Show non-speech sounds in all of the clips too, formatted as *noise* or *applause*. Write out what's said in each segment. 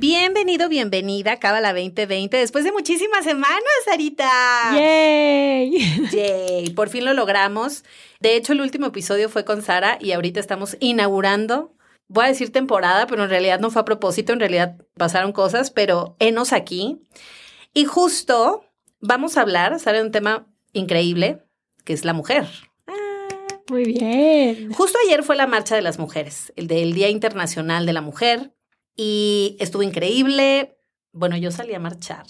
Bienvenido, bienvenida a Cábala 2020 después de muchísimas semanas, Sarita. ¡Yay! ¡Yay! Por fin lo logramos. De hecho, el último episodio fue con Sara y ahorita estamos inaugurando, voy a decir temporada, pero en realidad no fue a propósito, en realidad pasaron cosas, pero enos aquí. Y justo vamos a hablar, Sara, de un tema increíble, que es la mujer. Muy bien. Justo ayer fue la Marcha de las Mujeres, el del Día Internacional de la Mujer, y estuvo increíble. Bueno, yo salí a marchar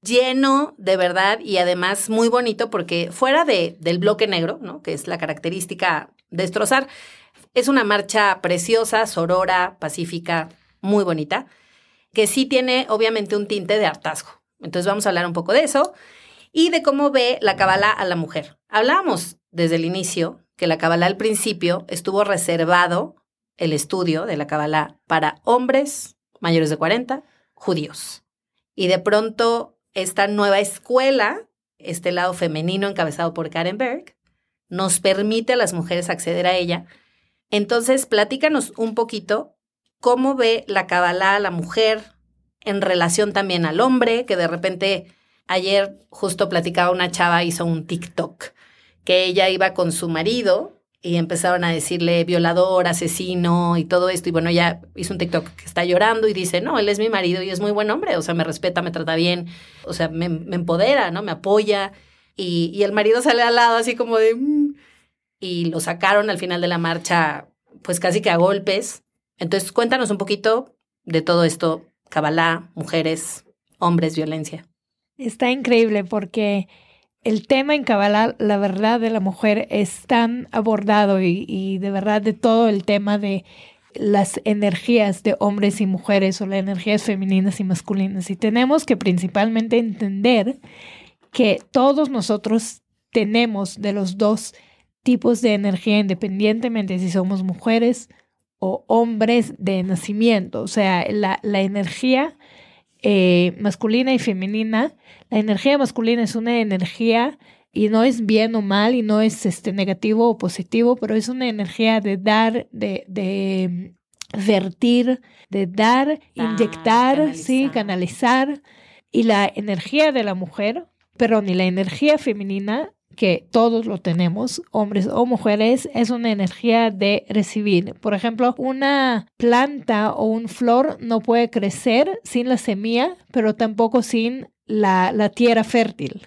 lleno de verdad y además muy bonito porque fuera de, del bloque negro, ¿no? que es la característica destrozar, es una marcha preciosa, sorora, pacífica, muy bonita, que sí tiene obviamente un tinte de hartazgo. Entonces vamos a hablar un poco de eso y de cómo ve la cabala a la mujer. Hablábamos desde el inicio que la cabala al principio estuvo reservado el estudio de la cabala para hombres mayores de 40, judíos. Y de pronto esta nueva escuela, este lado femenino encabezado por Karen Berg, nos permite a las mujeres acceder a ella. Entonces, platícanos un poquito cómo ve la Kabbalah a la mujer en relación también al hombre, que de repente ayer justo platicaba una chava, hizo un TikTok, que ella iba con su marido y empezaron a decirle violador, asesino y todo esto. Y bueno, ella hizo un TikTok que está llorando y dice, no, él es mi marido y es muy buen hombre, o sea, me respeta, me trata bien, o sea, me, empodera, ¿no? Me apoya. Y, y, el marido sale al lado así como de... Mm", y lo sacaron al final de la marcha, pues casi que a golpes. Entonces, cuéntanos un poquito de todo esto, Kabbalah, mujeres, hombres, violencia. Está increíble porque el tema en Kabbalah, la verdad de la mujer, es tan abordado y, de verdad de todo el tema de las energías de hombres y mujeres o las energías femeninas y masculinas. Y tenemos que principalmente entender que todos nosotros tenemos de los dos tipos de energía independientemente si somos mujeres o hombres de nacimiento. O sea, la, la energía eh, masculina y femenina. La energía masculina es una energía y no es bien o mal y no es este, negativo o positivo, pero es una energía de dar, de, de vertir, de dar, inyectar, canalizar. sí, canalizar. Y la energía de la mujer, pero ni la energía femenina que todos lo tenemos, hombres o mujeres, es una energía de recibir. Por ejemplo, una planta o un flor no puede crecer sin la semilla, pero tampoco sin la, tierra fértil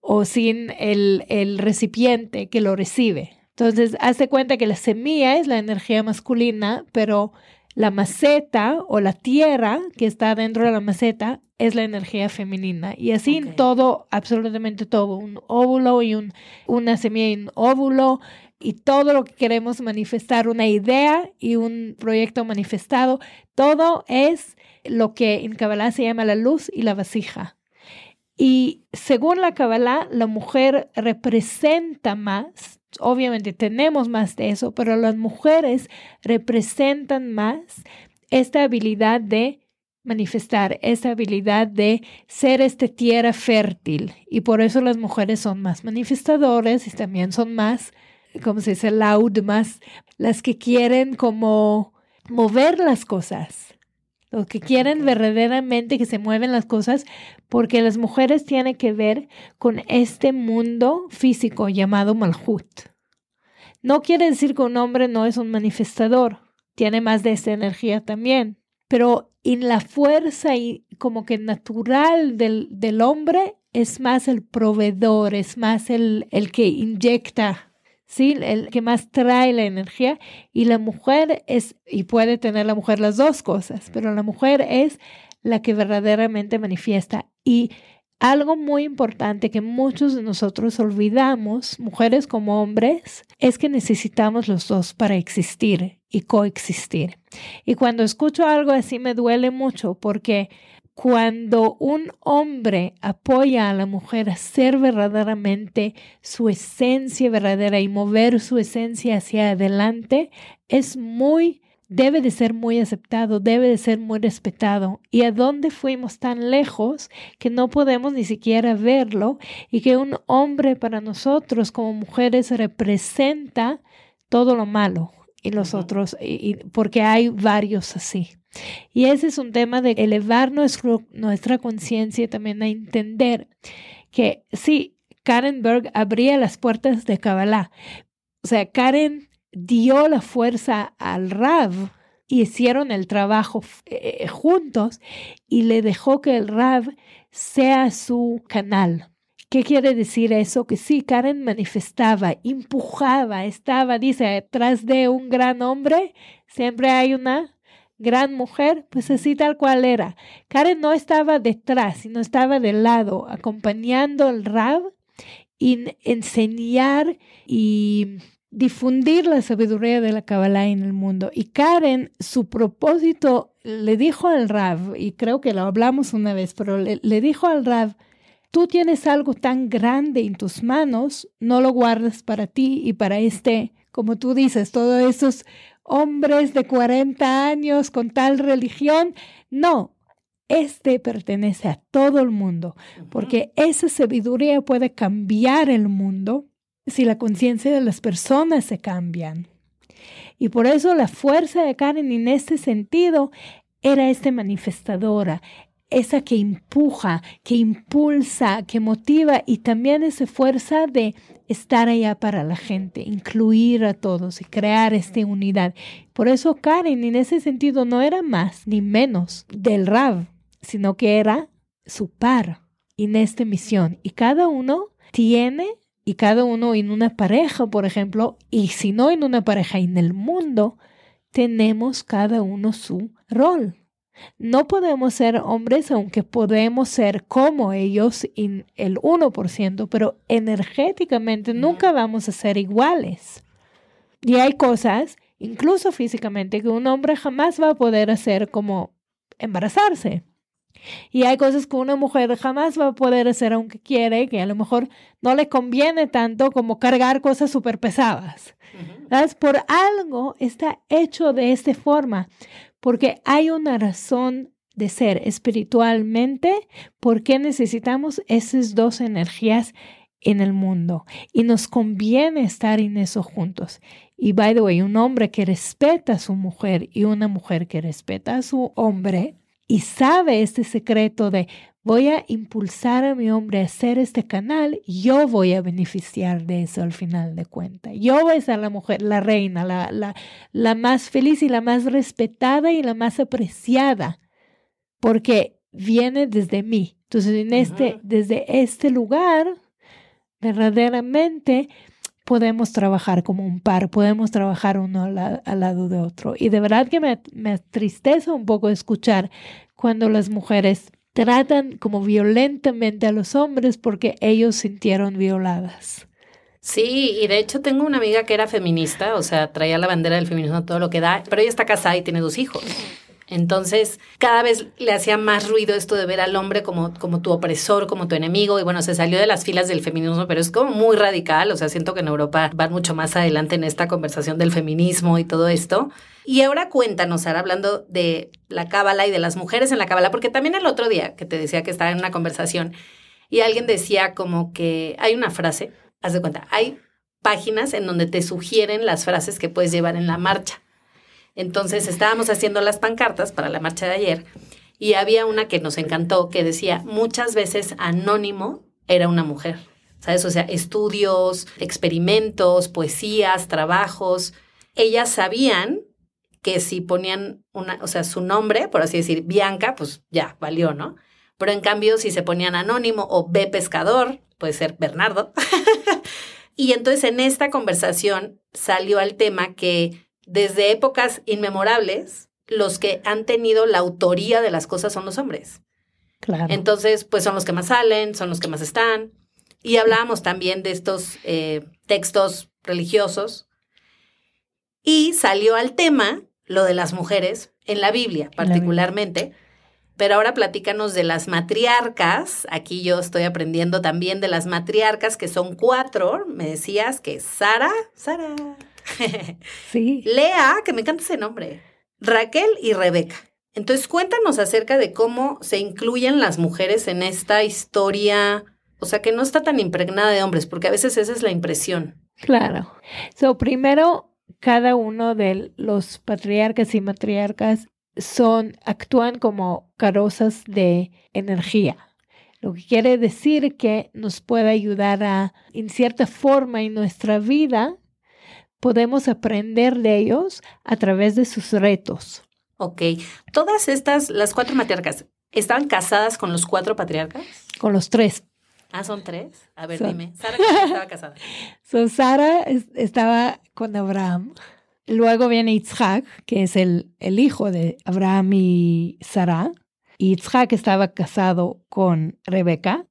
o sin el, recipiente que lo recibe. Entonces, hace cuenta que la semilla es la energía masculina, pero la maceta o la tierra que está dentro de la maceta es la energía femenina. Y así todo, absolutamente todo, un óvulo y un, una semilla y un óvulo y todo lo que queremos manifestar, una idea y un proyecto manifestado, todo es lo que en Kabbalah se llama la luz y la vasija. Y según la Kabbalah, la mujer representa más obviamente tenemos más de eso, pero las mujeres representan más esta habilidad de manifestar, esta habilidad de ser esta tierra fértil. Y por eso las mujeres son más manifestadoras y también son más, como se dice, loud, más las que quieren como mover las cosas. Los que quieren verdaderamente que se mueven las cosas, porque las mujeres tienen que ver con este mundo físico llamado Malhut. No quiere decir que un hombre no es un manifestador, tiene más de esa energía también, pero en la fuerza y como que natural del, del hombre es más el proveedor, es más el, el que inyecta ¿sí? El que más trae la energía y la mujer es, y puede tener la mujer las dos cosas, pero la mujer es la que verdaderamente manifiesta. Y algo muy importante que muchos de nosotros olvidamos, mujeres como hombres, es que necesitamos los dos para existir y coexistir. Y cuando escucho algo así me duele mucho porque cuando un hombre apoya a la mujer a ser verdaderamente su esencia verdadera y mover su esencia hacia adelante, es muy, debe de ser muy aceptado, debe de ser muy respetado. ¿Y a dónde fuimos tan lejos que no podemos ni siquiera verlo y que un hombre para nosotros como mujeres representa todo lo malo y los otros, y, porque hay varios así. Y ese es un tema de elevar nuestro, nuestra conciencia también a entender que sí, Karen Berg abría las puertas de Kabbalah. O sea, Karen dio la fuerza al Rav y hicieron el trabajo eh, juntos y le dejó que el Rav sea su canal. ¿Qué quiere decir eso? Que sí, Karen manifestaba, empujaba, estaba, dice, detrás de un gran hombre, siempre hay una gran mujer, pues así tal cual era. Karen no estaba detrás, sino estaba de lado, acompañando al Rab y enseñar y difundir la sabiduría de la Kabbalah en el mundo. Y Karen, su propósito, le dijo al Rab, y creo que lo hablamos una vez, pero le, le dijo al Rab, tú tienes algo tan grande en tus manos, no lo guardas para ti y para este, como tú dices, todos esos hombres de 40 años con tal religión. No, este pertenece a todo el mundo, porque esa sabiduría puede cambiar el mundo si la conciencia de las personas se cambian. Y por eso la fuerza de Karen en este sentido era esta manifestadora, esa que empuja, que impulsa, que motiva y también esa fuerza de estar allá para la gente, incluir a todos y crear esta unidad. Por eso Karen en ese sentido no era más ni menos del Rav, sino que era su par en esta misión. Y cada uno tiene, y cada uno en una pareja, por ejemplo, y si no en una pareja en el mundo, tenemos cada uno su rol. No podemos ser hombres, aunque podemos ser como ellos en el 1%, pero energéticamente nunca vamos a ser iguales. Y hay cosas, incluso físicamente, que un hombre jamás va a poder hacer como embarazarse. Y hay cosas que una mujer jamás va a poder hacer aunque quiere, que a lo mejor no le conviene tanto como cargar cosas súper pesadas. Por algo está hecho de esta forma porque hay una razón de ser espiritualmente, por qué necesitamos esas dos energías en el mundo y nos conviene estar en eso juntos. Y by the way, un hombre que respeta a su mujer y una mujer que respeta a su hombre y sabe este secreto de voy a impulsar a mi hombre a hacer este canal, yo voy a beneficiar de eso al final de cuentas. Yo voy a ser la mujer, la reina, la, la, la más feliz y la más respetada y la más apreciada, porque viene desde mí. Entonces, en este, desde este lugar, verdaderamente podemos trabajar como un par, podemos trabajar uno al, lado de otro. Y de verdad que me, me tristeza un poco escuchar cuando las mujeres tratan como violentamente a los hombres porque ellos sintieron violadas. Sí, y de hecho tengo una amiga que era feminista, o sea, traía la bandera del feminismo todo lo que da, pero ella está casada y tiene dos hijos. Entonces, cada vez le hacía más ruido esto de ver al hombre como, como tu opresor, como tu enemigo, y bueno, se salió de las filas del feminismo, pero es como muy radical, o sea, siento que en Europa van mucho más adelante en esta conversación del feminismo y todo esto. Y ahora cuéntanos, ahora hablando de la cábala y de las mujeres en la cábala, porque también el otro día que te decía que estaba en una conversación y alguien decía como que hay una frase, haz de cuenta, hay páginas en donde te sugieren las frases que puedes llevar en la marcha. Entonces estábamos haciendo las pancartas para la marcha de ayer y había una que nos encantó que decía, muchas veces anónimo era una mujer. ¿Sabes? O sea, estudios, experimentos, poesías, trabajos. Ellas sabían que si ponían una, o sea, su nombre, por así decir, Bianca, pues ya, valió, ¿no? Pero en cambio, si se ponían anónimo o B pescador, puede ser Bernardo. *laughs* y entonces en esta conversación salió al tema que desde épocas inmemorables, los que han tenido la autoría de las cosas son los hombres. Claro. Entonces, pues son los que más salen, son los que más están. Y hablábamos también de estos eh, textos religiosos. Y salió al tema lo de las mujeres en la Biblia, particularmente, Pero ahora platícanos de las matriarcas. Aquí yo estoy aprendiendo también de las matriarcas, que son cuatro. Me decías que Sara, Sara. *laughs* Sí. Lea, que me encanta ese nombre. Raquel y Rebeca. Entonces, cuéntanos acerca de cómo se incluyen las mujeres en esta historia, o sea, que no está tan impregnada de hombres, porque a veces esa es la impresión. Claro. So, primero, cada uno de los patriarcas y matriarcas son, actúan como carrozas de energía. Lo que quiere decir que nos puede ayudar a, en cierta forma en nuestra vida, podemos aprender de ellos a través de sus retos. Ok. Todas estas, las cuatro matriarcas, ¿estaban casadas con los cuatro patriarcas? Con los tres. Ah, son tres. A ver, Son- dime. Sara ¿con quién estaba casada. *laughs* So, Sara es- estaba con Abraham. Luego viene Isaac, que es el, el hijo de Abraham y Sara. Y Isaac estaba casado con Rebeca.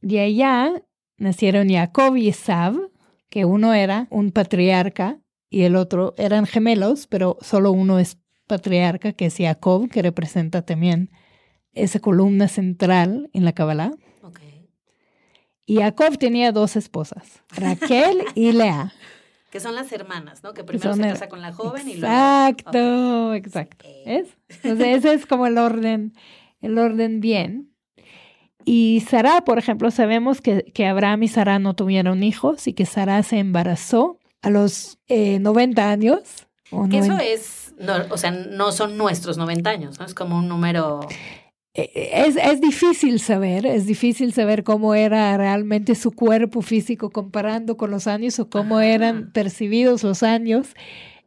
De allá nacieron Jacob y Esav, que uno era un patriarca y el otro eran gemelos, pero solo uno es patriarca, que es Jacob, que representa también esa columna central en la Kabbalah. Ok. Y Jacob tenía dos esposas, Raquel y Lea. *laughs* Que son las hermanas, ¿no? Que primero Son se casa con la joven y luego. Exacto, exacto. Ok. ¿Ves? Entonces ese es como el orden, el orden bien. Y Sara, por ejemplo, sabemos que, que Abraham y Sara no tuvieron hijos y que Sara se embarazó a los eh, 90 años. o Que eso 90 es, no, o sea, no son nuestros 90 años, ¿no? Es como un número. Eh, Es, es difícil saber, es difícil saber cómo era realmente su cuerpo físico comparando con los años o cómo eran percibidos los años,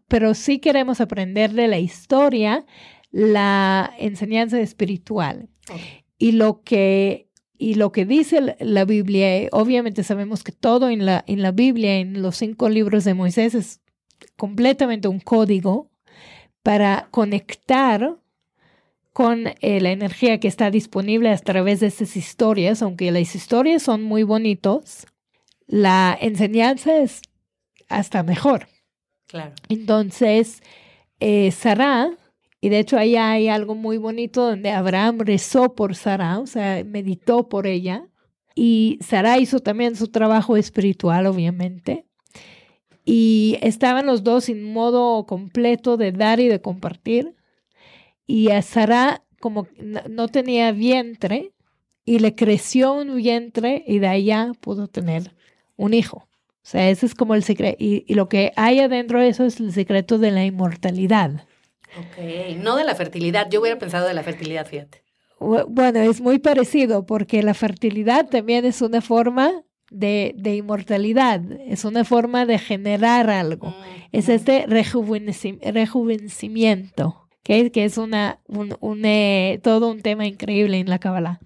pero sí queremos aprender de la historia la enseñanza espiritual. Ok. Y lo que, y lo que dice la- Biblia, eh, obviamente sabemos que todo en la, en la Biblia, en los cinco libros de Moisés, es completamente un código para conectar con eh, la energía que está disponible a través de esas historias, aunque las historias son muy bonitos, la enseñanza es hasta mejor. Claro. Entonces, eh, Sara, y de hecho ahí hay algo muy bonito donde Abraham rezó por Sara, o sea, meditó por ella, y Sara hizo también su trabajo espiritual, obviamente, y estaban los dos en modo completo de dar y de compartir, y a Sara como no tenía vientre, y le creció un vientre, y de allá pudo tener un hijo. O sea, ese es como el secreto. Y, y lo que hay adentro de eso es el secreto de la inmortalidad. Ok. No de la fertilidad. Yo hubiera pensado de la fertilidad, fíjate. Bu- Bueno, es muy parecido porque la fertilidad también es una forma de, de inmortalidad, es una forma de generar algo. Mm, Es mm. este rejuveneci- rejuvenecimiento, que es una, un, un, eh, todo un tema increíble en la Kabbalah.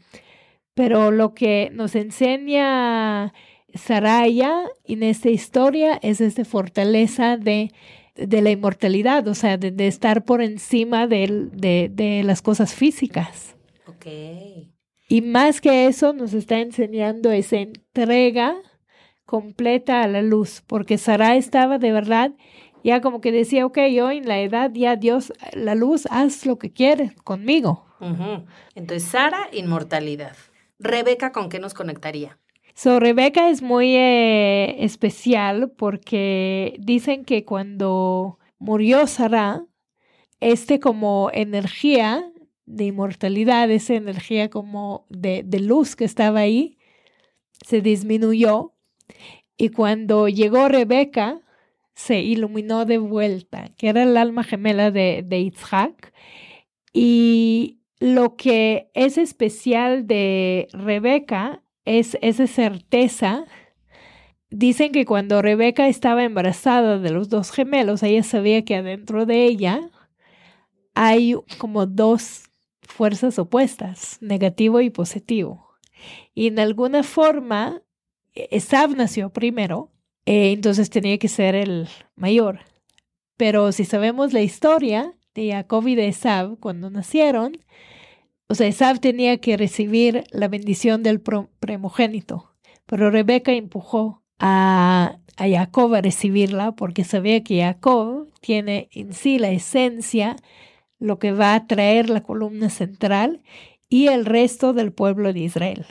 Pero lo que nos enseña Saraya en esta historia es esta fortaleza de, de la inmortalidad, o sea, de, de estar por encima del- de, de las cosas físicas. Ok. Y más que eso, nos está enseñando esa entrega completa a la luz, porque Sara estaba de verdad ya como que decía, ok, yo en la edad ya Dios, la luz, haz lo que quieres conmigo. Entonces, Sara, inmortalidad. Rebeca, ¿con qué nos conectaría? So, Rebeca es muy eh, especial porque dicen que cuando murió Sara, este como energía de inmortalidad, esa energía como de, de luz que estaba ahí, se disminuyó. Y cuando llegó Rebeca, se iluminó de vuelta, que era el alma gemela de, de. Y lo que es especial de Rebeca es esa certeza. Dicen que cuando Rebeca estaba embarazada de los dos gemelos, ella sabía que adentro de ella hay como dos fuerzas opuestas, negativo y positivo. Y en alguna forma, Esab nació primero, eh, entonces tenía que ser el mayor. Pero si sabemos la historia de Jacob y de Esab cuando nacieron, o sea, Esab tenía que recibir la bendición del primogénito, pero Rebeca empujó a, a Jacob a recibirla porque sabía que Jacob tiene en sí la esencia lo que va a traer la columna central y el resto del pueblo de Israel.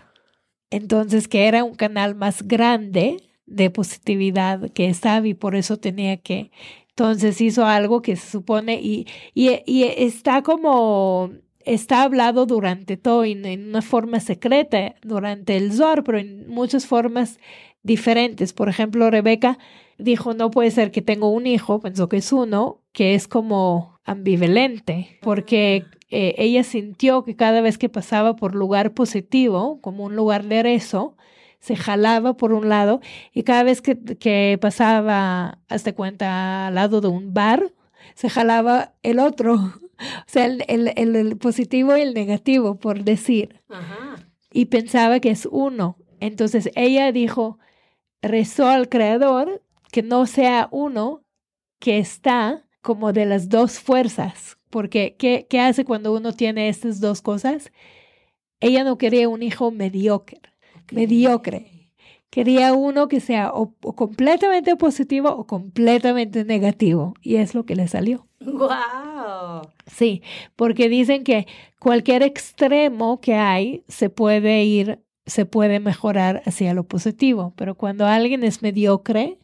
Entonces, que era un canal más grande de positividad que estaba y por eso tenía que, entonces hizo algo que se supone y, y, está como, está hablado durante todo en, en una forma secreta durante el Zohar, pero en muchas formas diferentes. Por ejemplo, Rebeca dijo, no puede ser que tengo un hijo, pensó que es uno, que es como ambivalente, porque eh, ella sintió que cada vez que pasaba por lugar positivo, como un lugar de rezo, se jalaba por un lado y cada vez que, que pasaba, hasta cuenta, al lado de un bar, se jalaba el otro. O sea, el, el, el positivo y el negativo, por decir. Y pensaba que es uno. Entonces ella dijo, rezó al Creador que no sea uno que está como de las dos fuerzas, porque ¿qué, ¿qué, hace cuando uno tiene estas dos cosas? Ella no quería un hijo mediocre, mediocre. Quería uno que sea o, completamente positivo o completamente negativo. Y es lo que le salió. ¡Wow! Sí, porque dicen que cualquier extremo que hay se puede ir, se puede mejorar hacia lo positivo. Pero cuando alguien es mediocre,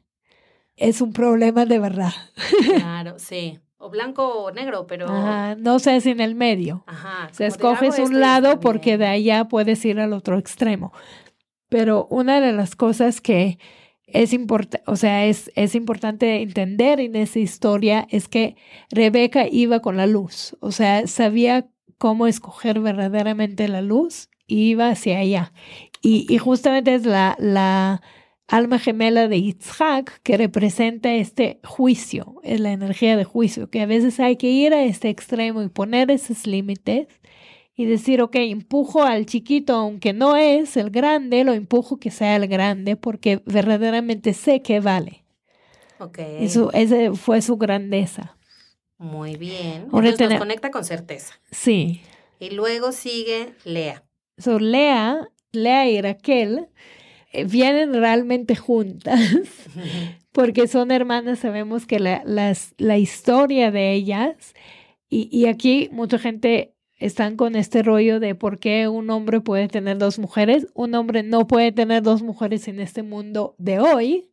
es un problema de verdad. *laughs* Claro, sí. O blanco o negro, pero... no sé si en el medio. Ajá. Se escoges un lado porque de allá puedes ir al otro extremo. Pero una de las cosas que es importante, o sea, es, es importante entender en esa historia es que Rebeca iba con la luz, o sea, sabía cómo escoger verdaderamente la luz y iba hacia allá. Y, y justamente es la, la alma gemela de Yitzhak que representa este juicio, es la energía de juicio, que a veces hay que ir a este extremo y poner esos límites y decir, ok, empujo al chiquito, aunque no es el grande, lo empujo que sea el grande porque verdaderamente sé que vale. Ok. Eso, esa fue su grandeza. Muy bien. Entonces nos conecta con certeza. Sí. Y luego sigue Lea. So, Lea, Lea y Raquel eh, vienen realmente juntas, *laughs* porque son hermanas, sabemos que la, las, la historia de ellas, y, y aquí mucha gente están con este rollo de por qué un hombre puede tener dos mujeres. Un hombre no puede tener dos mujeres en este mundo de hoy,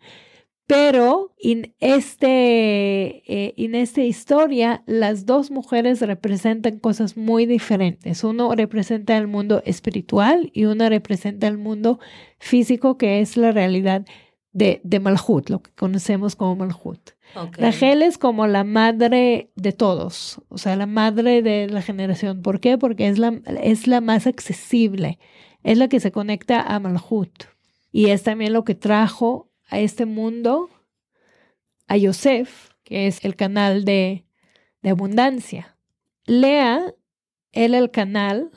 pero en, este, eh, en esta historia, las dos mujeres representan cosas muy diferentes. Uno representa el mundo espiritual y una representa el mundo físico, que es la realidad de, de Malhut, lo que conocemos como Malhut. Rachel es como la madre de todos, o sea, la madre de la generación. ¿Por qué? Porque es la, es la más accesible, es la que se conecta a Malhut. Y es también lo que trajo a este mundo a Yosef, que es el canal de, de abundancia. Lea él el canal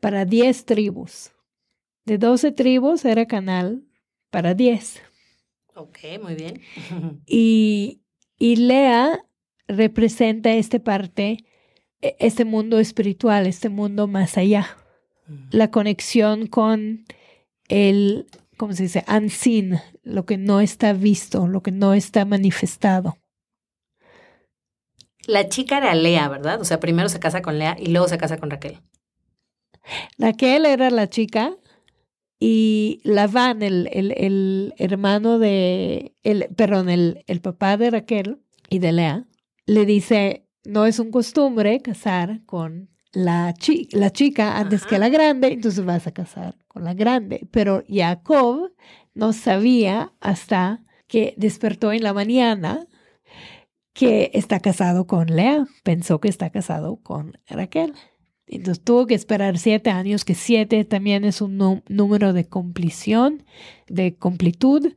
para 10 tribus. De 12 tribus era canal para 10. Ok, muy bien. *laughs* y, y Lea representa esta parte, e, este mundo espiritual, este mundo más allá. Mm. La conexión con el ¿cómo se dice? Unseen, lo que no está visto, lo que no está manifestado. La chica era Lea, ¿verdad? O sea, primero se casa con Lea y luego se casa con Raquel. Raquel era la chica y Laván, el, el, el hermano de, el, perdón, el, el papá de Raquel y de Lea, le dice, no es un costumbre casar con la, la chica antes que la grande, entonces vas a casar con la grande. Pero Jacob no sabía hasta que despertó en la mañana que está casado con Lea. Pensó que está casado con Raquel. Entonces tuvo que esperar siete años, que siete también es un número de compleción, de completud,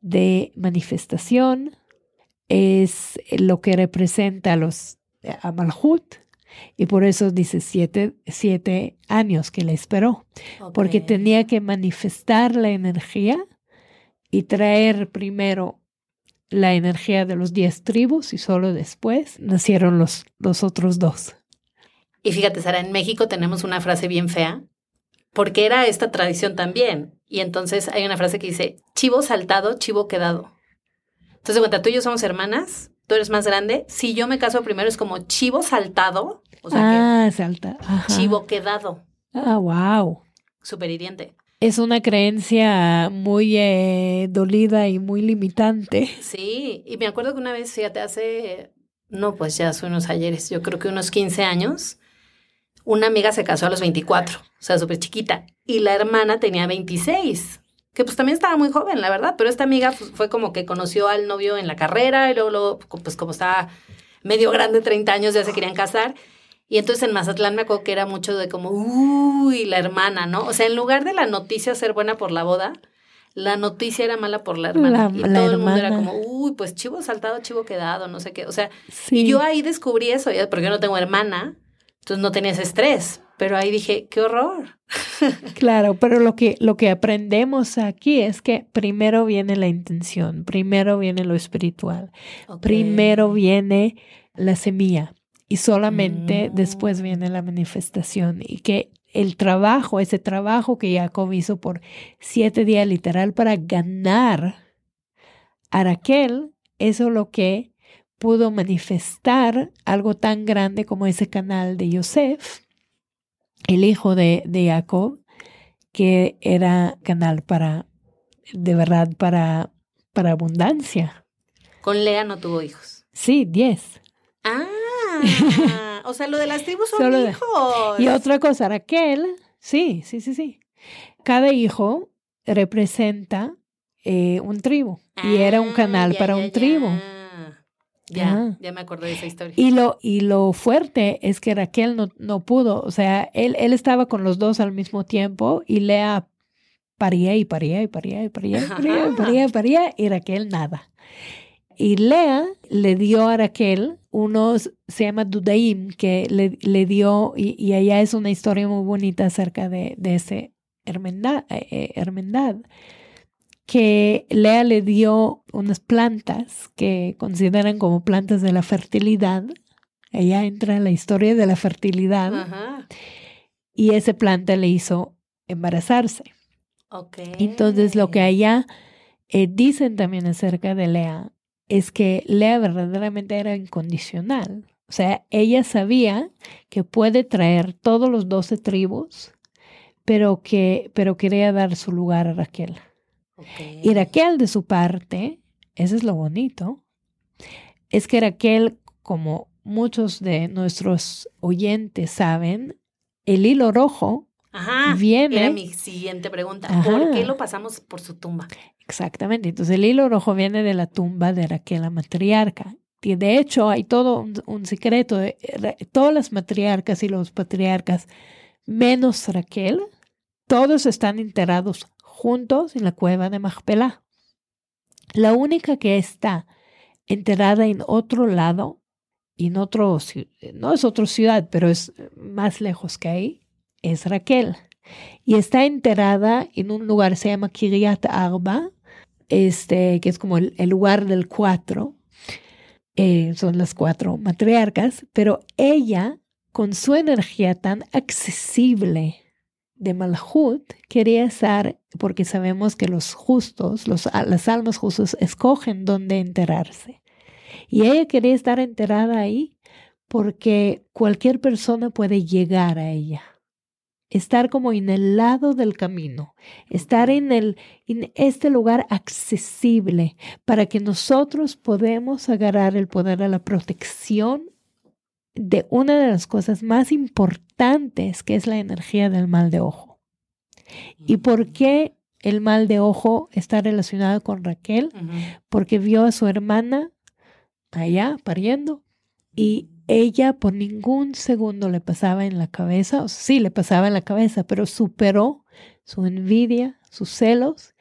de manifestación. Es lo que representa a los a Malhut, y por eso dice siete, siete años que le esperó, porque tenía que manifestar la energía y traer primero la energía de los diez tribus y solo después nacieron los, los otros dos. Y fíjate, Sara, en México tenemos una frase bien fea, porque era esta tradición también. Y entonces hay una frase que dice, chivo saltado, chivo quedado. Entonces, cuenta, tú y yo somos hermanas, tú eres más grande. Si yo me caso primero es como chivo saltado O sea, ah, salta. que Ajá. chivo quedado. Ah, wow. Súper hiriente. Es una creencia muy eh, dolida y muy limitante. Sí, y me acuerdo que una vez, fíjate, hace, no, pues ya hace unos ayeres, yo creo que unos 15 años, una amiga se casó a los 24, o sea, súper chiquita, y la hermana tenía 26, que pues también estaba muy joven, la verdad, pero esta amiga pues, fue como que conoció al novio en la carrera y luego, luego, pues como estaba medio grande, 30 años, ya se querían casar. Y entonces en Mazatlán me acuerdo que era mucho de como, uy, la hermana, ¿no? O sea, en lugar de la noticia ser buena por la boda, la noticia era mala por la hermana. La- y todo el mundo era como, uy, pues chivo saltado, chivo quedado, no sé qué. O sea, Sí. y yo ahí descubrí eso, porque yo no tengo hermana, entonces no tenía ese estrés. Pero ahí dije, qué horror. *laughs* Claro, pero lo que, lo que aprendemos aquí es que primero viene la intención, primero viene lo espiritual, primero viene la semilla y solamente Mm. después viene la manifestación y que el trabajo, ese trabajo que Jacob hizo por siete días literal para ganar a Raquel, eso es lo que pudo manifestar algo tan grande como ese canal de Yosef, el hijo de, de Jacob, que era canal para, de verdad, para, para abundancia. Con Lea no tuvo hijos. Sí, diez. Ah, o sea, lo de las tribus son Solo de- hijos. Y otra cosa, Raquel, sí, sí, sí, sí. Cada hijo representa eh, un tribu y era un Ah, canal ya, para ya, un tribu. Ya, ya, ya me acordé de esa historia. Y lo, y lo fuerte es que Raquel no, no pudo, o sea, él, él estaba con los dos al mismo tiempo y Lea paría y paría y paría y paría y paría y paría y paría y Raquel nada. Y Lea le dio a Raquel unos, se llama Dudaim, que le, le dio, y, y allá es una historia muy bonita acerca de, de ese hermandad, eh, hermandad, que Lea le dio unas plantas que consideran como plantas de la fertilidad. Allá entra la historia de la fertilidad Ajá. y esa planta le hizo embarazarse. Ok. Entonces lo que allá eh, dicen también acerca de Lea es que Lea verdaderamente era incondicional. O sea, ella sabía que puede traer todos los doce tribus, pero que pero quería dar su lugar a Raquel. Y Raquel, de su parte, eso es lo bonito, es que Raquel, como muchos de nuestros oyentes saben, el hilo rojo Ajá. viene- Era mi siguiente pregunta. Ajá. ¿Por qué lo pasamos por su tumba? Exactamente. Entonces el hilo rojo viene de la tumba de Raquel, la matriarca. Y de hecho hay todo un, un secreto. De, Ra- todas las matriarcas y los patriarcas, menos Raquel, todos están enterrados juntos en la cueva de Majpelá. La única que está enterrada en otro lado, en otro, no es otra ciudad, pero es más lejos que ahí, es Raquel. Y está enterrada en un lugar, se llama Kiryat Arba, este, que es como el, el lugar del cuatro. Eh, son las cuatro matriarcas, pero ella, con su energía tan accesible de Malhut, quería estar, porque sabemos que los justos, los, las almas justas, escogen dónde enterrarse. Y ella quería estar enterrada ahí porque cualquier persona puede llegar a ella estar como en el lado del camino, estar en, el, en este lugar accesible para que nosotros podamos agarrar el poder a la protección de una de las cosas más importantes que es la energía del mal de ojo. ¿Y por qué el mal de ojo está relacionado con Raquel? Porque vio a su hermana allá pariendo y ella por ningún segundo le pasaba en la cabeza, o sea, sí le pasaba en la cabeza, pero superó su envidia, sus celos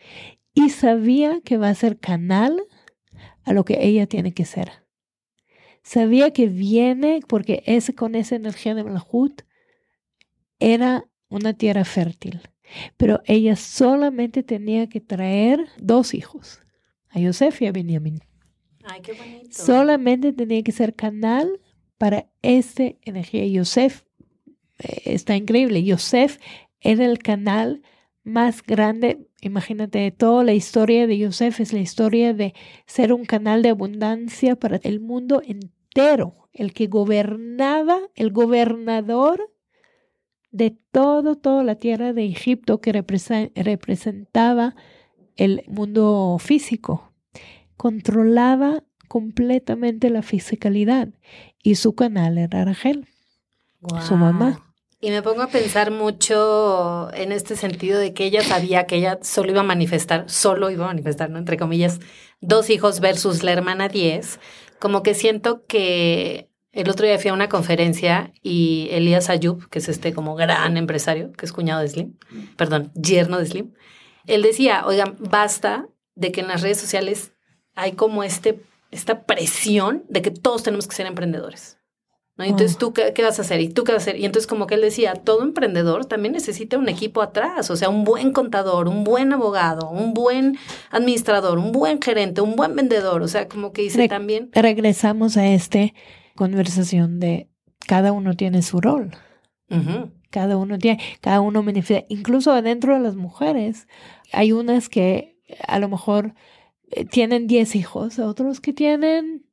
y sabía que va a ser canal a lo que ella tiene que ser. Sabía que viene porque ese con esa energía de Malhut era una tierra fértil, pero ella solamente tenía que traer dos hijos, a Yosef y a Benjamín. Ay, qué bonito. Solamente tenía que ser canal para esta energía. Yosef eh, está increíble. Yosef era el canal más grande. Imagínate, toda la historia de Yosef es la historia de ser un canal de abundancia para el mundo entero el que gobernaba, el gobernador de todo, toda la tierra de Egipto que representaba el mundo físico. Controlaba completamente la fisicalidad y su canal era Rachel, su mamá. Y me pongo a pensar mucho en este sentido de que ella sabía que ella solo iba a manifestar, solo iba a manifestar, ¿no? Entre comillas, dos hijos versus la hermana diez. Como que siento que el otro día fui a una conferencia y Elías Ayub, que es este como gran empresario, que es cuñado de Slim, perdón, yerno de Slim, él decía, oigan, basta de que en las redes sociales hay como este, esta presión de que todos tenemos que ser emprendedores. ¿No? entonces, ¿tú qué, vas a hacer? ¿Y tú qué vas a hacer? Y entonces, como que él decía, todo emprendedor también necesita un equipo atrás, o sea, un buen contador, un buen abogado, un buen administrador, un buen gerente, un buen vendedor, o sea, como que dice también. Regresamos a esta conversación de cada uno tiene su rol. Cada uno tiene, cada uno manifiesta, incluso adentro de las mujeres, hay unas que a lo mejor eh, tienen 10 hijos, otros que tienen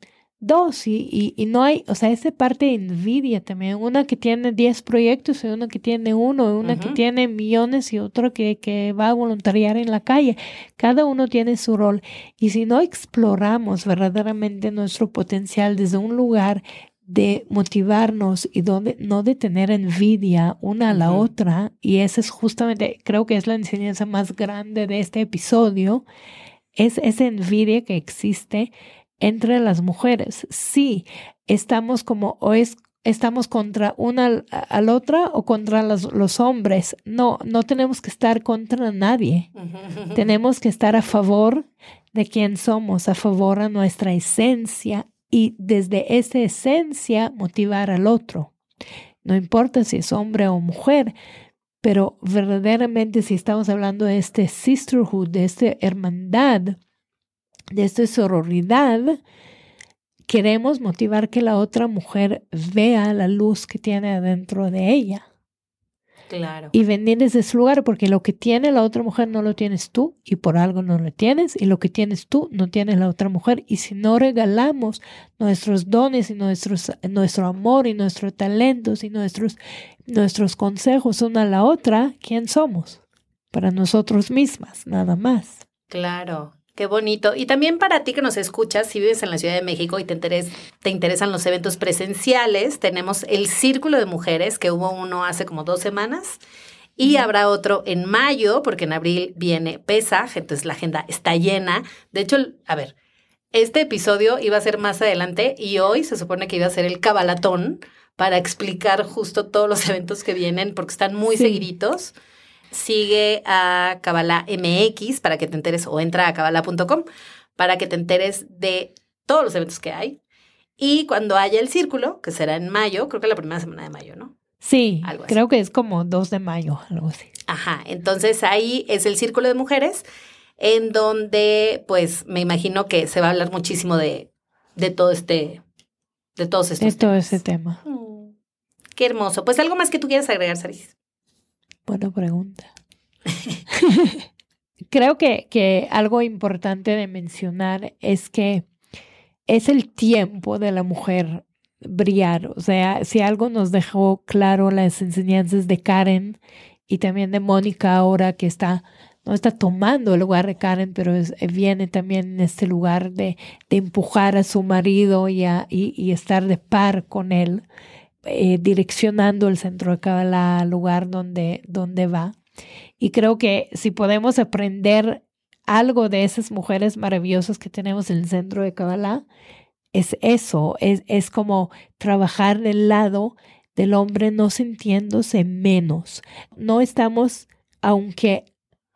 dos y, y, no hay, o sea, esa parte de envidia también, una que tiene 10 proyectos y una que tiene uno, una que tiene millones y otra que, que va a voluntariar en la calle. Cada uno tiene su rol. Y si no exploramos verdaderamente nuestro potencial desde un lugar de motivarnos y donde no de tener envidia una a la otra y esa es justamente creo que es la enseñanza más grande de este episodio es esa envidia que existe entre las mujeres. Sí, estamos como o es estamos contra una al, otra o contra los, los, hombres. No, no tenemos que estar contra nadie. *laughs* tenemos que estar a favor de quien somos, a favor de nuestra esencia y desde esa esencia motivar al otro. No importa si es hombre o mujer, pero verdaderamente si estamos hablando de este sisterhood, de esta hermandad, de esta sororidad, queremos motivar que la otra mujer vea la luz que tiene adentro de ella. Claro. Y venir desde ese lugar, porque lo que tiene la otra mujer no lo tienes tú y por algo no lo tienes, y lo que tienes tú no tiene la otra mujer. Y si no regalamos nuestros dones y nuestros, nuestro amor y nuestros talentos y nuestros, nuestros consejos una a la otra, ¿quién somos? Para nosotros mismas, nada más. Claro. Qué bonito. Y también para ti que nos escuchas, si vives en la Ciudad de México y te, te interesan los eventos presenciales, tenemos el Círculo de Mujeres, que hubo uno hace como dos semanas. Y habrá otro en mayo, porque en abril viene Pesaj, entonces la agenda está llena. De hecho, a ver, este episodio iba a ser más adelante y hoy se supone que iba a ser el cabalatón para explicar justo todos los *laughs* eventos que vienen, porque están muy seguiditos sigue a Kabbalah MX para que te enteres o entra a kabbalah.com para que te enteres de todos los eventos que hay. Y cuando haya el círculo, que será en mayo, creo que la primera semana de mayo, ¿no? Sí, creo que es como 2 de mayo, algo así. Ajá, entonces ahí es el círculo de mujeres en donde pues me imagino que se va a hablar muchísimo de, de todo este, de todos estos De todo ese tema. Mm, qué hermoso. Pues algo más que tú quieras agregar, Saris. Buena pregunta. *laughs* Creo que, que algo importante de mencionar es que es el tiempo de la mujer brillar. O sea, si algo nos dejó claro las enseñanzas de Karen y también de Mónica ahora que está, no está tomando el lugar de Karen, pero viene también en este lugar de, de empujar a su marido y, y estar de par con él. Eh, direccionando el centro de al lugar donde, donde va. Y creo que si podemos aprender algo de esas mujeres maravillosas que tenemos en el centro de Kabbalah, es eso, es, es como trabajar del lado del hombre no sintiéndose menos. No estamos, aunque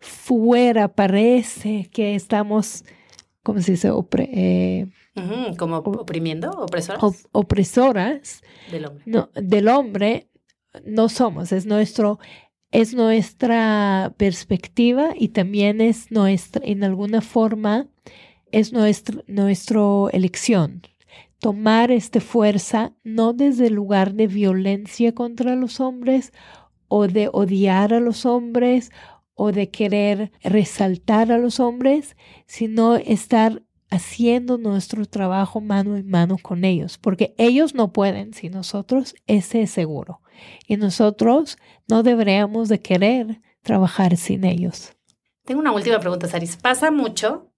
fuera parece que estamos, ¿cómo se dice? Eh, como oprimiendo, opresoras. opresoras del hombre. No, del hombre no somos, es nuestro es nuestra perspectiva y también es nuestra, en alguna forma, es nuestra elección. Tomar esta fuerza no desde el lugar de violencia contra los hombres o de odiar a los hombres o de querer resaltar a los hombres, sino estar haciendo nuestro trabajo mano en mano con ellos, porque ellos no pueden si nosotros, ese es seguro. Y nosotros no deberíamos de querer trabajar sin ellos. Tengo una última pregunta, Saris. ¿Pasa mucho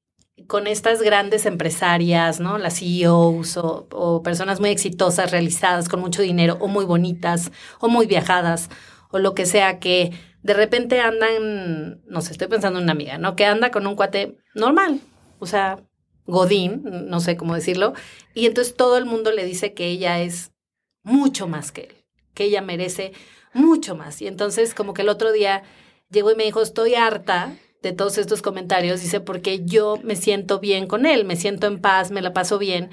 con estas grandes empresarias, ¿no? Las CEOs o, o, personas muy exitosas, realizadas, con mucho dinero, o muy bonitas, o muy viajadas, o lo que sea, que de repente andan, no sé, estoy pensando en una amiga, ¿no? Que anda con un cuate normal, o sea, Godín, no sé cómo decirlo, y entonces todo el mundo le dice que ella es mucho más que él, que ella merece mucho más. Y entonces como que el otro día llegó y me dijo, estoy harta de todos estos comentarios, dice, porque yo me siento bien con él, me siento en paz, me la paso bien.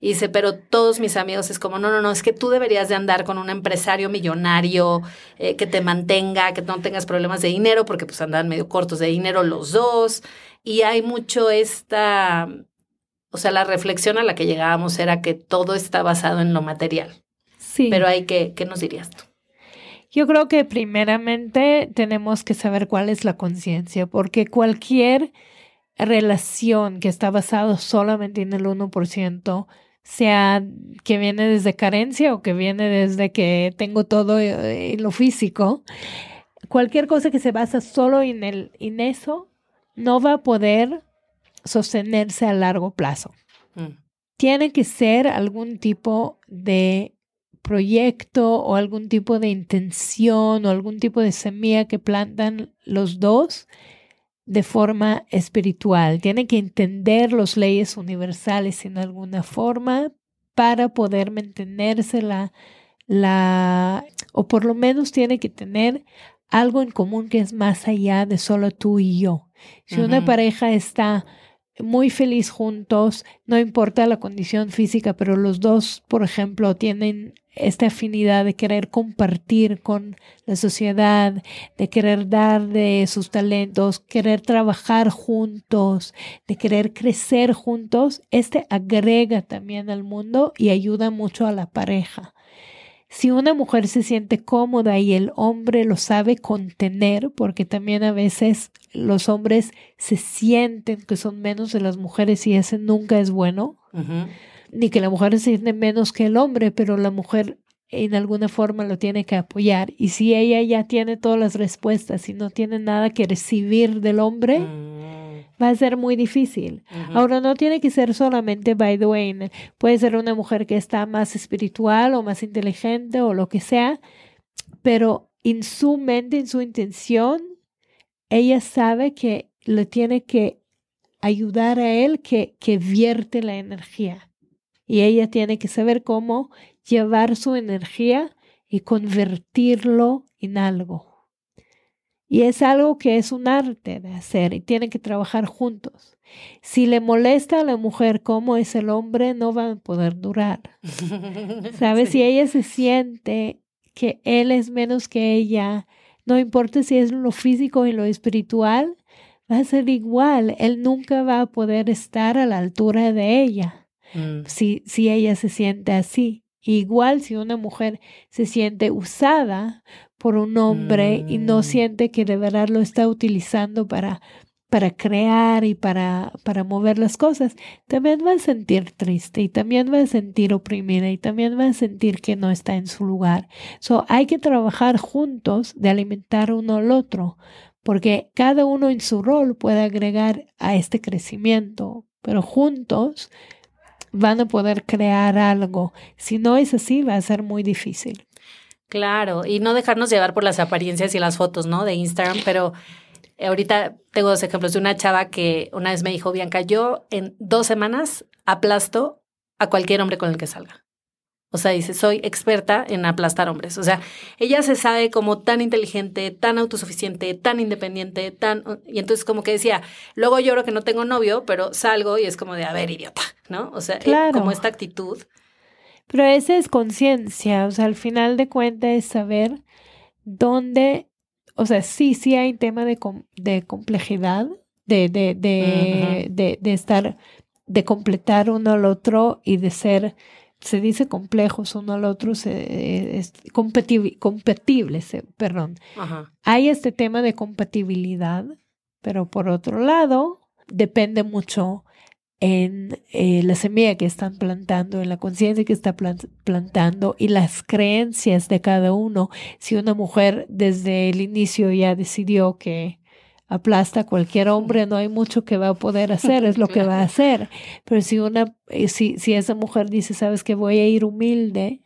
Y dice, pero todos mis amigos es como, no, no, no, es que tú deberías de andar con un empresario millonario eh, que te mantenga, que no tengas problemas de dinero, porque pues andan medio cortos de dinero los dos. Y hay mucho esta, o sea, la reflexión a la que llegábamos era que todo está basado en lo material. Sí. Pero hay que, ¿qué nos dirías tú? Yo creo que primeramente tenemos que saber cuál es la conciencia, porque cualquier relación que está basada solamente en el 1%, sea que viene desde carencia o que viene desde que tengo todo eh, en lo físico, cualquier cosa que se basa solo en, el, en eso no va a poder sostenerse a largo plazo. Mm. Tiene que ser algún tipo de proyecto o algún tipo de intención o algún tipo de semilla que plantan los dos de forma espiritual. Tienen que entender las leyes universales en alguna forma para poder mantenerse la, la, o por lo menos tiene que tener algo en común que es más allá de solo tú y yo. Si una pareja está muy feliz juntos, no importa la condición física, pero los dos, por ejemplo, tienen esta afinidad de querer compartir con la sociedad, de querer dar de sus talentos, querer trabajar juntos, de querer crecer juntos, este agrega también al mundo y ayuda mucho a la pareja. Si una mujer se siente cómoda y el hombre lo sabe contener, porque también a veces los hombres se sienten que son menos de las mujeres y ese nunca es bueno, ni que la mujer se siente menos que el hombre, pero la mujer en alguna forma lo tiene que apoyar. Y si ella ya tiene todas las respuestas y no tiene nada que recibir del hombre, Mm. Va a ser muy difícil. Ahora no tiene que ser solamente by the way, puede ser una mujer que está más espiritual o más inteligente o lo que sea, pero en su mente, en su intención, ella sabe que le tiene que ayudar a él que, que vierte la energía. Y ella tiene que saber cómo llevar su energía y convertirlo en algo. Y es algo que es un arte de hacer y tienen que trabajar juntos. Si le molesta a la mujer cómo es el hombre, no van a poder durar. *laughs* ¿Sabes? Sí. Si ella se siente que él es menos que ella, no importa si es lo físico y lo espiritual, va a ser igual. Él nunca va a poder estar a la altura de ella Mm. si, si ella se siente así. Igual si una mujer se siente usada por un hombre y no Mm. siente que de verdad lo está utilizando para, para crear y para, para mover las cosas, también va a sentir triste y también va a sentir oprimida y también va a sentir que no está en su lugar. So, hay que trabajar juntos de alimentar uno al otro, porque cada uno en su rol puede agregar a este crecimiento, pero juntos van a poder crear algo. Si no es así, va a ser muy difícil. Claro, y no dejarnos llevar por las apariencias y las fotos, ¿no? De Instagram, pero ahorita tengo dos ejemplos de una chava que una vez me dijo, Bianca, yo en dos semanas aplasto a cualquier hombre con el que salga. O sea, dice, soy experta en aplastar hombres. O sea, ella se sabe como tan inteligente, tan autosuficiente, tan independiente, tan... Y entonces como que decía, luego lloro que no tengo novio, pero salgo y es como de, a ver, idiota, ¿no? O sea, eh, Claro. como esta actitud. Pero esa es conciencia, o sea, al final de cuentas es saber dónde, o sea, sí, sí hay tema de, com- de complejidad, de, de, de, de, de estar, de completar uno al otro y de ser, se dice complejos uno al otro, se, es competible, compatibles, eh, perdón. Ajá. Hay este tema de compatibilidad, pero por otro lado, depende mucho en eh, la semilla que están plantando, en la conciencia que está plantando y las creencias de cada uno. Si una mujer desde el inicio ya decidió que aplasta a cualquier hombre, no hay mucho que va a poder hacer, es lo que *laughs* va a hacer. Pero si una, eh, si, si esa mujer dice, sabes que voy a ir humilde,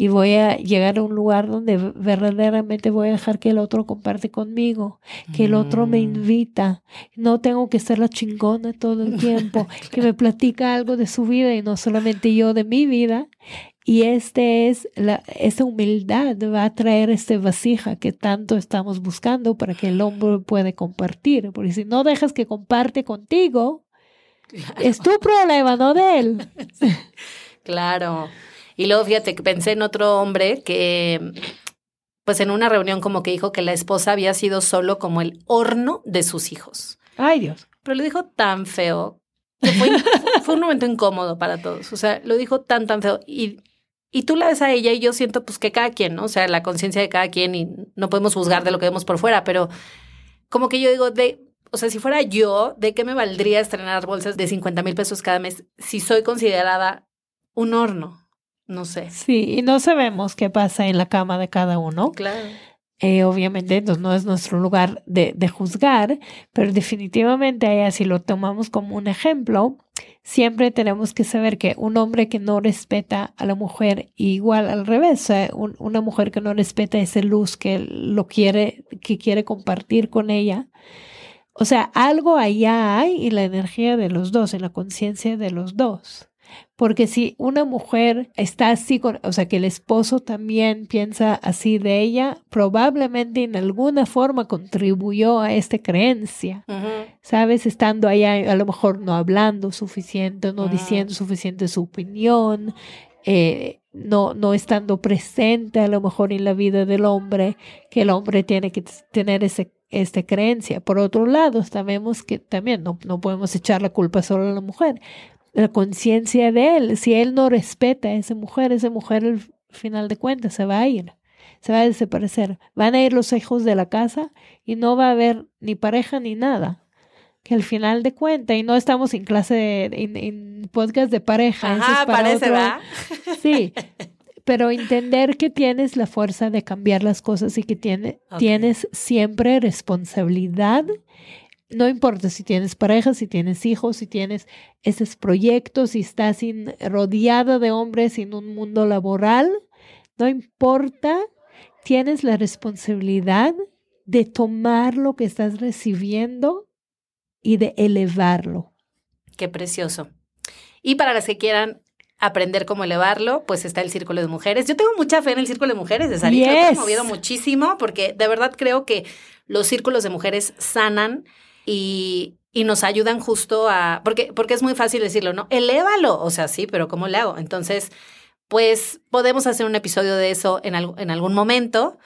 y voy a llegar a un lugar donde verdaderamente voy a dejar que el otro comparte conmigo, que el otro me mm. invita. No tengo que ser la chingona todo el tiempo, *laughs* que me platica algo de su vida y no solamente yo de mi vida. Y este es la, esta humildad va a traer este vasija que tanto estamos buscando para que el hombre pueda compartir. Porque si no dejas que comparte contigo, es tu problema, no de él. *laughs* Claro. Y luego fíjate que pensé en otro hombre que, pues en una reunión como que dijo que la esposa había sido solo como el horno de sus hijos. Ay Dios. Pero lo dijo tan feo. Que fue, *laughs* fue un momento incómodo para todos. O sea, lo dijo tan, tan feo. Y, y tú la ves a ella y yo siento pues que cada quien, ¿no? O sea, la conciencia de cada quien y no podemos juzgar de lo que vemos por fuera, pero como que yo digo, de, o sea, si fuera yo, ¿de qué me valdría estrenar bolsas de 50 mil pesos cada mes si soy considerada un horno? No sé. Sí, y no sabemos qué pasa en la cama de cada uno. Claro. Eh, obviamente no es nuestro lugar de, de juzgar, pero definitivamente así lo tomamos como un ejemplo, siempre tenemos que saber que un hombre que no respeta a la mujer, igual al revés, una mujer que no respeta esa luz que lo quiere, que quiere compartir con ella, o sea, algo allá hay en la energía de los dos, en la conciencia de los dos. Porque si una mujer está así, con, o sea, que el esposo también piensa así de ella, probablemente en alguna forma contribuyó a esta creencia, ¿sabes? Estando allá, a lo mejor no hablando suficiente, no diciendo suficiente su opinión, eh, no, no estando presente a lo mejor en la vida del hombre, que el hombre tiene que tener ese esta creencia. Por otro lado, sabemos que también no, no podemos echar la culpa solo a la mujer la conciencia de él. Si él no respeta a esa mujer, esa mujer al final de cuentas se va a ir, se va a desaparecer. Van a ir los hijos de la casa y no va a haber ni pareja ni nada. Que al final de cuentas, y no estamos en clase, de, en, podcast de pareja. Ajá, parece, ¿va? *laughs* Sí, pero entender que tienes la fuerza de cambiar las cosas y que tiene, tienes siempre responsabilidad no importa si tienes pareja, si tienes hijos, si tienes esos proyectos, si estás rodeada de hombres en un mundo laboral, no importa, tienes la responsabilidad de tomar lo que estás recibiendo y de elevarlo. Qué precioso. Y para las que quieran aprender cómo elevarlo, pues está el Círculo de Mujeres. Yo tengo mucha fe en el Círculo de Mujeres, de salir. Yes. Lo he movido muchísimo porque de verdad creo que los círculos de mujeres sanan y, y nos ayudan justo a, porque, porque es muy fácil decirlo, ¿no? Elévalo, o sea, sí, pero ¿cómo le hago? Entonces, pues podemos hacer un episodio de eso en, en algún momento.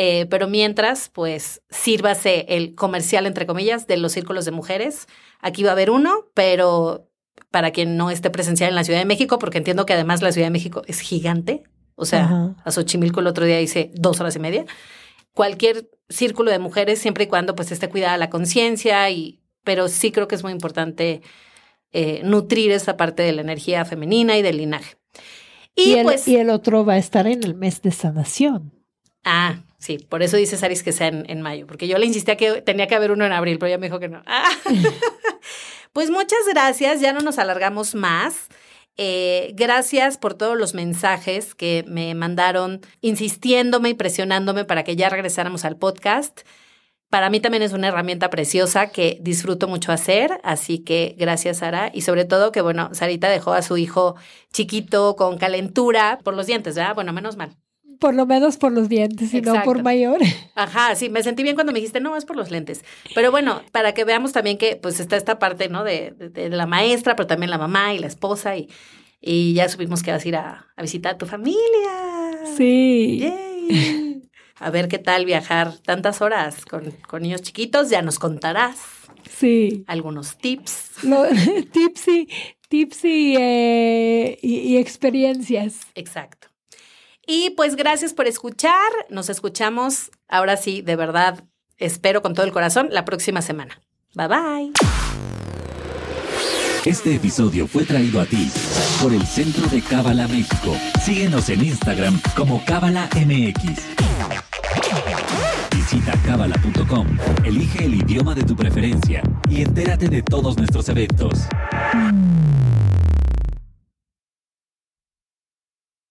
Eh, pero mientras, pues sírvase el comercial, entre comillas, de los círculos de mujeres. Aquí va a haber uno, pero para quien no esté presencial en la Ciudad de México, porque entiendo que además la Ciudad de México es gigante. O sea, a Xochimilco el otro día hice dos horas y media. Cualquier círculo de mujeres siempre y cuando pues esté cuidada la conciencia y pero sí creo que es muy importante eh, nutrir esa parte de la energía femenina y del linaje. Y, el, pues, y el otro va a estar en el mes de sanación. Ah, sí, por eso dice Saris que sea en, mayo, porque yo le insistía que tenía que haber uno en abril, pero ella me dijo que no. *laughs* *laughs* pues muchas gracias, ya no nos alargamos más. Eh, gracias por todos los mensajes que me mandaron insistiéndome y presionándome para que ya regresáramos al podcast. Para mí también es una herramienta preciosa que disfruto mucho hacer, así que gracias Sara y sobre todo que bueno, Sarita dejó a su hijo chiquito con calentura por los dientes, ¿verdad? Bueno, menos mal. Por lo menos por los dientes y no por mayor. *laughs* Ajá, sí, me sentí bien cuando me dijiste, no, es por los lentes. Pero bueno, para que veamos también que pues está esta parte, ¿no? De, de, la maestra, pero también la mamá y la esposa y, y ya supimos que vas a ir a, visitar a tu familia. Sí. A ver qué tal viajar tantas horas con, con niños chiquitos, ya nos contarás. Sí. Algunos tips. *laughs* tips y, tips eh, y, y experiencias. Exacto. Y pues gracias por escuchar. Nos escuchamos ahora sí, de verdad, espero con todo el corazón, la próxima semana. Bye bye. Este episodio fue traído a ti por el Centro de Cábala México. Síguenos en Instagram como Cábala MX. Visita cábala.com, elige el idioma de tu preferencia y entérate de todos nuestros eventos.